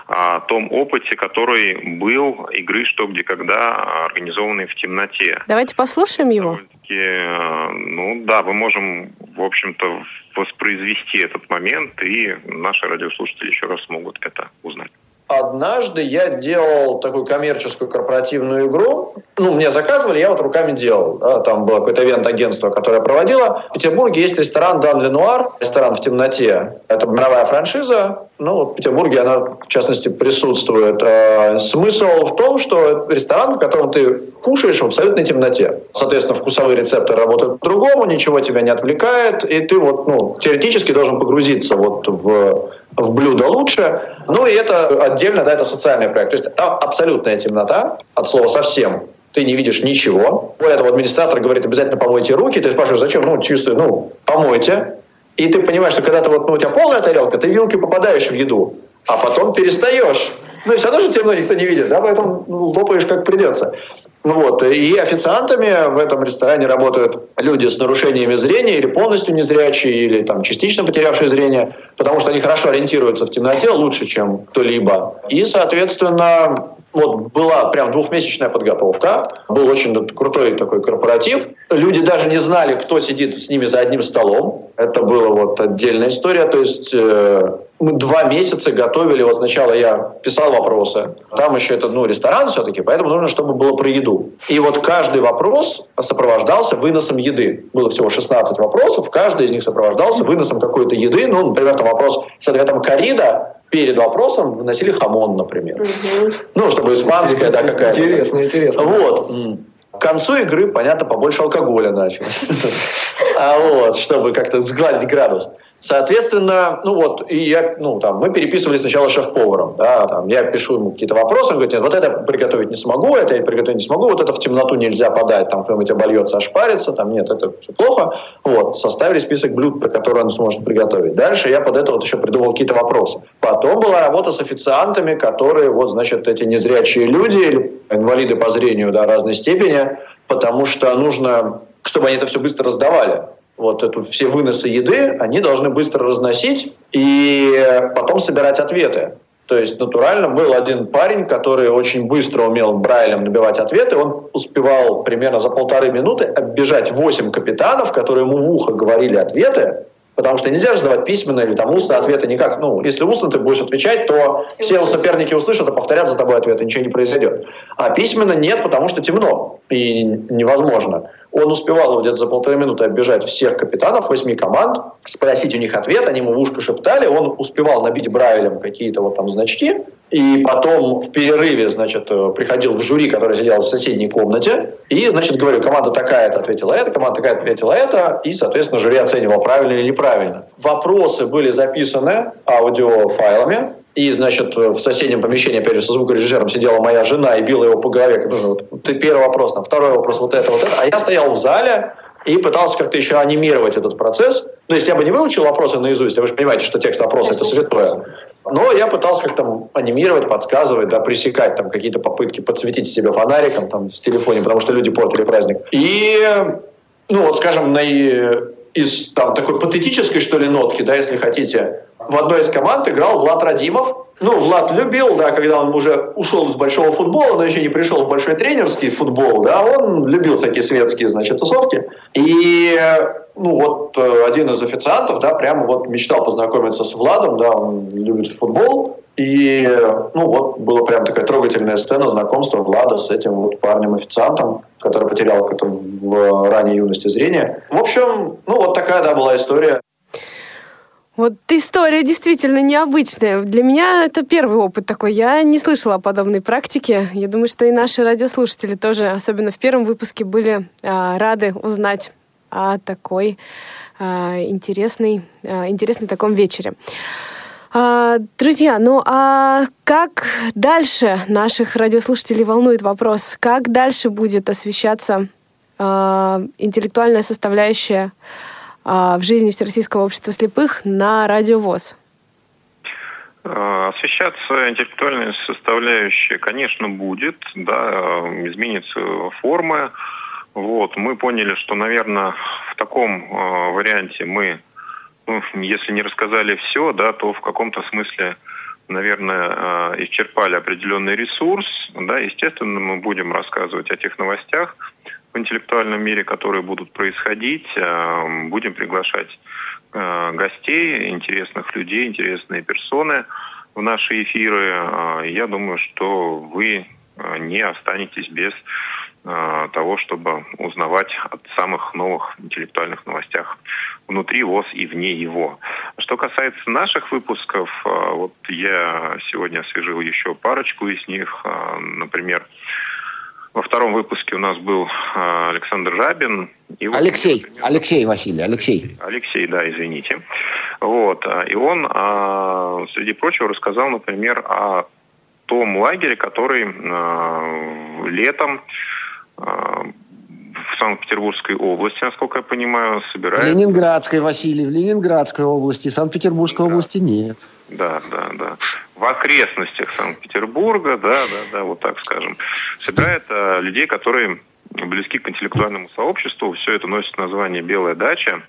о том опыте, который был игры «Что, где, когда», организованной в темноте. Давайте послушаем его. Э, ну да, мы можем, в общем-то, воспроизвести этот момент, и наши радиослушатели еще раз смогут это узнать. Однажды я делал такую коммерческую корпоративную игру. Ну, мне заказывали, я вот руками делал. Да, там было какое-то ивент-агентство, которое проводило. В Петербурге есть ресторан «Дан Ленуар», ресторан в темноте. Это мировая франшиза. Ну, вот в Петербурге она, в частности, присутствует. А, смысл в том, что ресторан, в котором ты кушаешь в абсолютной темноте. Соответственно, вкусовые рецепторы работают по-другому, ничего тебя не отвлекает, и ты вот, ну, теоретически должен погрузиться вот в в блюдо лучше. Ну и это отдельно, да, это социальный проект. То есть там абсолютная темнота, от слова совсем. Ты не видишь ничего. Более того, администратор говорит, обязательно помойте руки. Ты спрашиваешь, зачем? Ну, чувствую, ну, помойте. И ты понимаешь, что когда ты вот, ну, у тебя полная тарелка, ты вилкой попадаешь в еду, а потом перестаешь. Ну, и все равно же темно никто не видит, да, поэтому ну, лопаешь как придется. Ну вот. И официантами в этом ресторане работают люди с нарушениями зрения или полностью незрячие, или там, частично потерявшие зрение, потому что они хорошо ориентируются в темноте лучше, чем кто-либо. И, соответственно, вот была прям двухмесячная подготовка, был очень крутой такой корпоратив. Люди даже не знали, кто сидит с ними за одним столом. Это была вот отдельная история. То есть э, мы два месяца готовили. Вот сначала я писал вопросы. Там еще это ну, ресторан все-таки, поэтому нужно, чтобы было про еду. И вот каждый вопрос сопровождался выносом еды. Было всего 16 вопросов. Каждый из них сопровождался выносом какой-то еды. Ну, например, там вопрос с ответом корида перед вопросом выносили хамон, например. Угу. Ну, чтобы испанская, да, какая-то. Интересно, интересно. Вот. К концу игры, понятно, побольше алкоголя начал. А вот, чтобы как-то сгладить градус. Соответственно, ну вот, и я, ну, там, мы переписывались сначала шеф-поваром, да, там, я пишу ему какие-то вопросы, он говорит, нет, вот это приготовить не смогу, это я приготовить не смогу, вот это в темноту нельзя подать, там, кто-нибудь обольется, ошпарится, там, нет, это все плохо, вот, составили список блюд, про которые он сможет приготовить. Дальше я под это вот еще придумал какие-то вопросы. Потом была работа с официантами, которые, вот, значит, эти незрячие люди, или инвалиды по зрению, да, разной степени, потому что нужно, чтобы они это все быстро раздавали вот эту все выносы еды, они должны быстро разносить и потом собирать ответы. То есть натурально был один парень, который очень быстро умел Брайлем набивать ответы. Он успевал примерно за полторы минуты оббежать восемь капитанов, которые ему в ухо говорили ответы, Потому что нельзя же давать письменные или там устные ответы никак. Ну, если устно ты будешь отвечать, то все соперники услышат и повторят за тобой ответ, и ничего не произойдет. А письменно нет, потому что темно и невозможно. Он успевал где-то за полторы минуты оббежать всех капитанов восьми команд, спросить у них ответ, они ему в ушко шептали, он успевал набить Брайлем какие-то вот там значки, и потом в перерыве, значит, э, приходил в жюри, которое сидело в соседней комнате, и, значит, говорю, команда такая-то ответила это, команда такая-то ответила это, и, соответственно, жюри оценивал, правильно или неправильно. Вопросы были записаны аудиофайлами, и, значит, в соседнем помещении, опять же, со звукорежиссером сидела моя жена и била его по голове. Вот, ты первый вопрос, там, второй вопрос, вот это, вот это. А я стоял в зале и пытался как-то еще анимировать этот процесс. Ну, есть я бы не выучил вопросы наизусть, а вы же понимаете, что текст вопроса – это святое. Но я пытался как-то анимировать, подсказывать, да, пресекать там какие-то попытки подсветить себя фонариком там в телефоне, потому что люди портили праздник. И, ну, вот, скажем, на, из там такой патетической, что ли, нотки, да, если хотите, в одной из команд играл Влад Радимов. Ну, Влад любил, да, когда он уже ушел из большого футбола, но еще не пришел в большой тренерский футбол, да, он любил всякие светские, значит, тусовки. И, ну, вот э, один из официантов, да, прямо вот мечтал познакомиться с Владом, да, он любит футбол. И, ну, вот была прям такая трогательная сцена знакомства Влада с этим вот парнем-официантом, который потерял в ранней юности зрение. В общем, ну, вот такая, да, была история. Вот история действительно необычная. Для меня это первый опыт такой. Я не слышала о подобной практике. Я думаю, что и наши радиослушатели тоже, особенно в первом выпуске, были а, рады узнать о такой а, интересной, а, интересном таком вечере. А, друзья, ну а как дальше наших радиослушателей волнует вопрос, как дальше будет освещаться а, интеллектуальная составляющая в жизни Всероссийского общества слепых на радиовоз? А, освещаться интеллектуальная составляющая, конечно, будет, да, изменится формы. Вот, мы поняли, что, наверное, в таком э, варианте мы, ну, если не рассказали все, да, то в каком-то смысле, наверное, э, исчерпали определенный ресурс. Да, естественно, мы будем рассказывать о тех новостях в интеллектуальном мире, которые будут происходить. Э, будем приглашать э, гостей, интересных людей, интересные персоны в наши эфиры. Э, я думаю, что вы не останетесь без того, чтобы узнавать о самых новых интеллектуальных новостях внутри ВОЗ и вне его. Что касается наших выпусков, вот я сегодня освежил еще парочку из них. Например, во втором выпуске у нас был Александр Жабин. И вот, Алексей, например, Алексей Василий, Алексей. Алексей, да, извините. Вот. И он, среди прочего, рассказал, например, о том лагере, который летом Санкт-Петербургской области, насколько я понимаю, собирают... В Ленинградской, Василий, в Ленинградской области, Санкт-Петербургской да. области нет. Да, да, да. В окрестностях Санкт-Петербурга, да, да, да, вот так скажем. Собирает а, людей, которые близки к интеллектуальному сообществу. Все это носит название «Белая дача».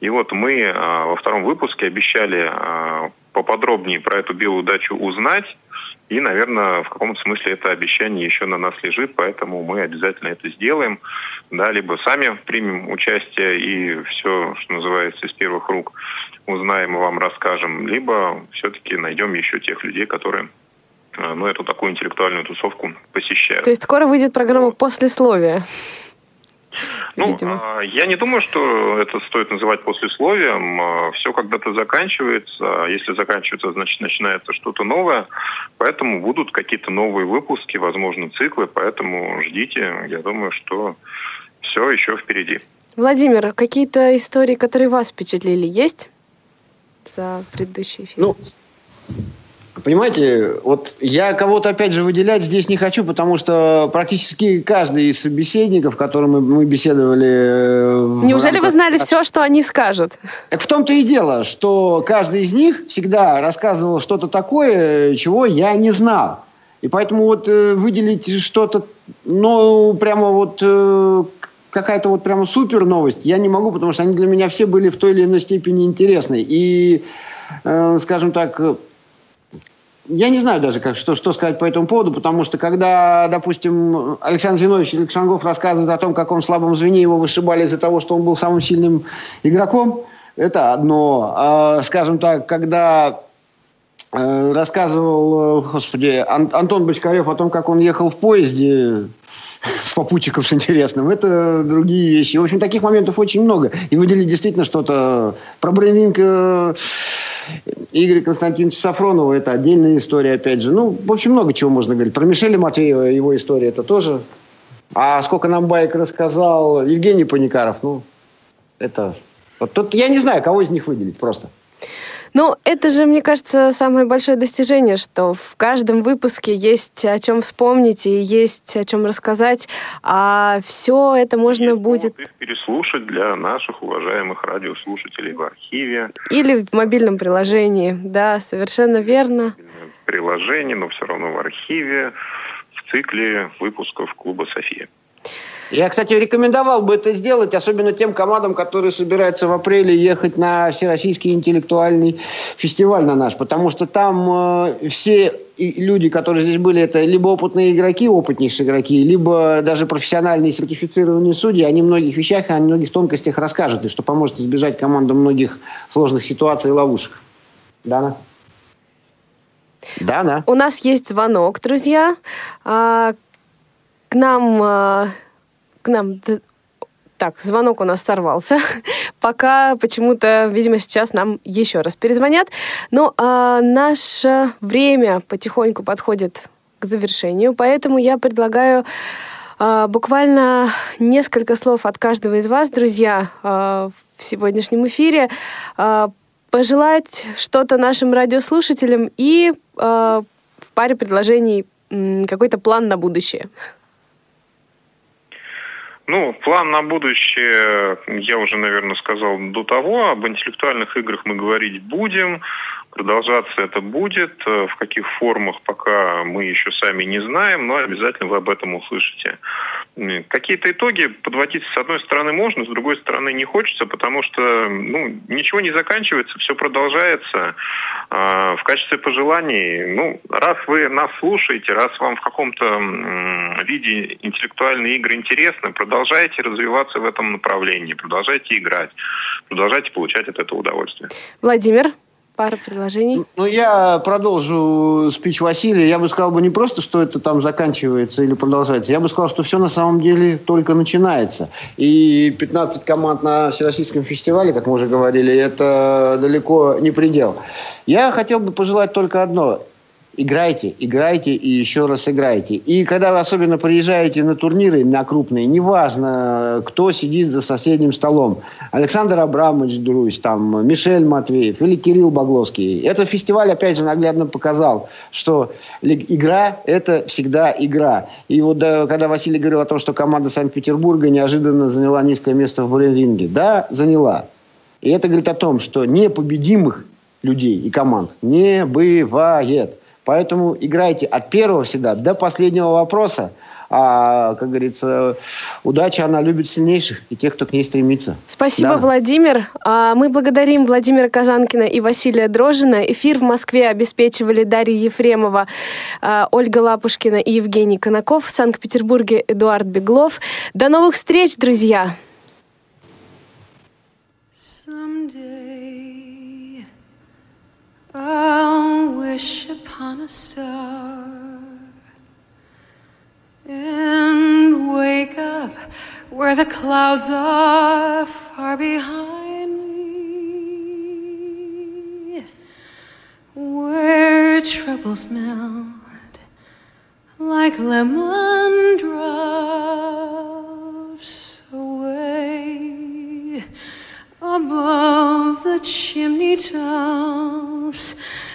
И вот мы а, во втором выпуске обещали а, поподробнее про эту белую дачу узнать. И, наверное, в каком-то смысле это обещание еще на нас лежит, поэтому мы обязательно это сделаем. Да, либо сами примем участие и все, что называется, из первых рук узнаем и вам расскажем, либо все-таки найдем еще тех людей, которые э, ну, эту такую интеллектуальную тусовку посещают. То есть скоро выйдет программа «Послесловие». Ну, видимо. А, я не думаю, что это стоит называть послесловием. А, Все когда-то заканчивается. Если заканчивается, значит начинается что-то новое. Поэтому будут какие-то новые выпуски, возможно, циклы. Поэтому ждите. Я думаю, что все еще впереди. Владимир, какие-то истории, которые вас впечатлили, есть за предыдущий фильм? Ну, Понимаете, вот я кого-то опять же выделять здесь не хочу, потому что практически каждый из собеседников, которым мы, мы беседовали... Э, Неужели рамках... вы знали все, что они скажут? Так в том-то и дело, что каждый из них всегда рассказывал что-то такое, чего я не знал. И поэтому вот э, выделить что-то, ну, прямо вот э, какая-то вот прямо супер новость я не могу, потому что они для меня все были в той или иной степени интересны. И, скажем так, я не знаю даже, как, что, что сказать по этому поводу, потому что когда, допустим, Александр Зинович Александров рассказывает о том, как он в слабом звене его вышибали из-за того, что он был самым сильным игроком, это одно. А, скажем так, когда э, рассказывал, э, господи, Ан- Антон Бочкарев о том, как он ехал в поезде с попутчиком с интересным, это другие вещи. В общем, таких моментов очень много. И выделить действительно что-то про брендинг э, Игоря Константиновича Сафронова это отдельная история, опять же. Ну, в общем, много чего можно говорить. Про Мишеля Матвеева, его история, это тоже. А сколько нам байк рассказал Евгений Паникаров, ну, это... Вот тут я не знаю, кого из них выделить просто. Ну, это же, мне кажется, самое большое достижение, что в каждом выпуске есть о чем вспомнить и есть о чем рассказать, а все это можно есть будет... их переслушать для наших уважаемых радиослушателей в архиве. Или в мобильном приложении, да, совершенно верно. Приложение, но все равно в архиве, в цикле выпусков клуба «София». Я, кстати, рекомендовал бы это сделать, особенно тем командам, которые собираются в апреле ехать на Всероссийский интеллектуальный фестиваль на наш, потому что там э, все люди, которые здесь были, это либо опытные игроки, опытнейшие игроки, либо даже профессиональные сертифицированные судьи, они о многих вещах, о многих тонкостях расскажут, и что поможет избежать командам многих сложных ситуаций и ловушек. Дана? Дана? У нас есть звонок, друзья. А, к нам а, к нам... Так, звонок у нас сорвался. Пока почему-то, видимо, сейчас нам еще раз перезвонят. Но а, наше время потихоньку подходит к завершению, поэтому я предлагаю а, буквально несколько слов от каждого из вас, друзья, а, в сегодняшнем эфире. А, пожелать что-то нашим радиослушателям и а, в паре предложений какой-то план на будущее. Ну, план на будущее, я уже, наверное, сказал до того. Об интеллектуальных играх мы говорить будем. Продолжаться это будет. В каких формах пока мы еще сами не знаем, но обязательно вы об этом услышите. Какие-то итоги подводить с одной стороны можно, с другой стороны не хочется, потому что ну, ничего не заканчивается, все продолжается. А, в качестве пожеланий, ну, раз вы нас слушаете, раз вам в каком-то виде интеллектуальные игры интересны, продолжайте развиваться в этом направлении, продолжайте играть, продолжайте получать от этого удовольствие. Владимир, Пара предложений. Ну, я продолжу спич Василия. Я бы сказал бы не просто, что это там заканчивается или продолжается. Я бы сказал, что все на самом деле только начинается. И 15 команд на Всероссийском фестивале, как мы уже говорили, это далеко не предел. Я хотел бы пожелать только одно играйте, играйте и еще раз играйте. И когда вы особенно приезжаете на турниры, на крупные, неважно, кто сидит за соседним столом. Александр Абрамович Друзь, там, Мишель Матвеев или Кирилл Багловский. Этот фестиваль, опять же, наглядно показал, что игра – это всегда игра. И вот да, когда Василий говорил о том, что команда Санкт-Петербурга неожиданно заняла низкое место в буренринге. Да, заняла. И это говорит о том, что непобедимых людей и команд не бывает. Поэтому играйте от первого всегда до последнего вопроса. А, как говорится, удача, она любит сильнейших и тех, кто к ней стремится. Спасибо, да. Владимир. А, мы благодарим Владимира Казанкина и Василия Дрожина. Эфир в Москве обеспечивали Дарья Ефремова, а, Ольга Лапушкина и Евгений Конаков. В Санкт-Петербурге Эдуард Беглов. До новых встреч, друзья! I'll wish upon a star and wake up where the clouds are far behind me, where troubles melt like lemon drops away above the chimney tops.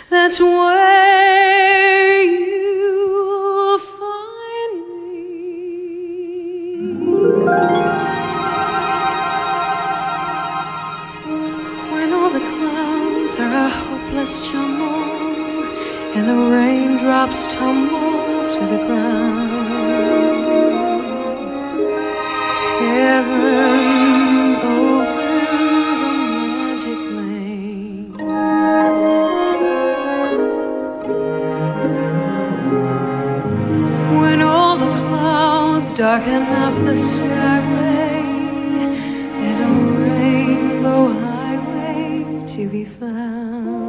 That's where you'll find me. When all the clouds are a hopeless jumble and the raindrops tumble to the ground. Heaven darken up the skyway. There's a rainbow highway to be found.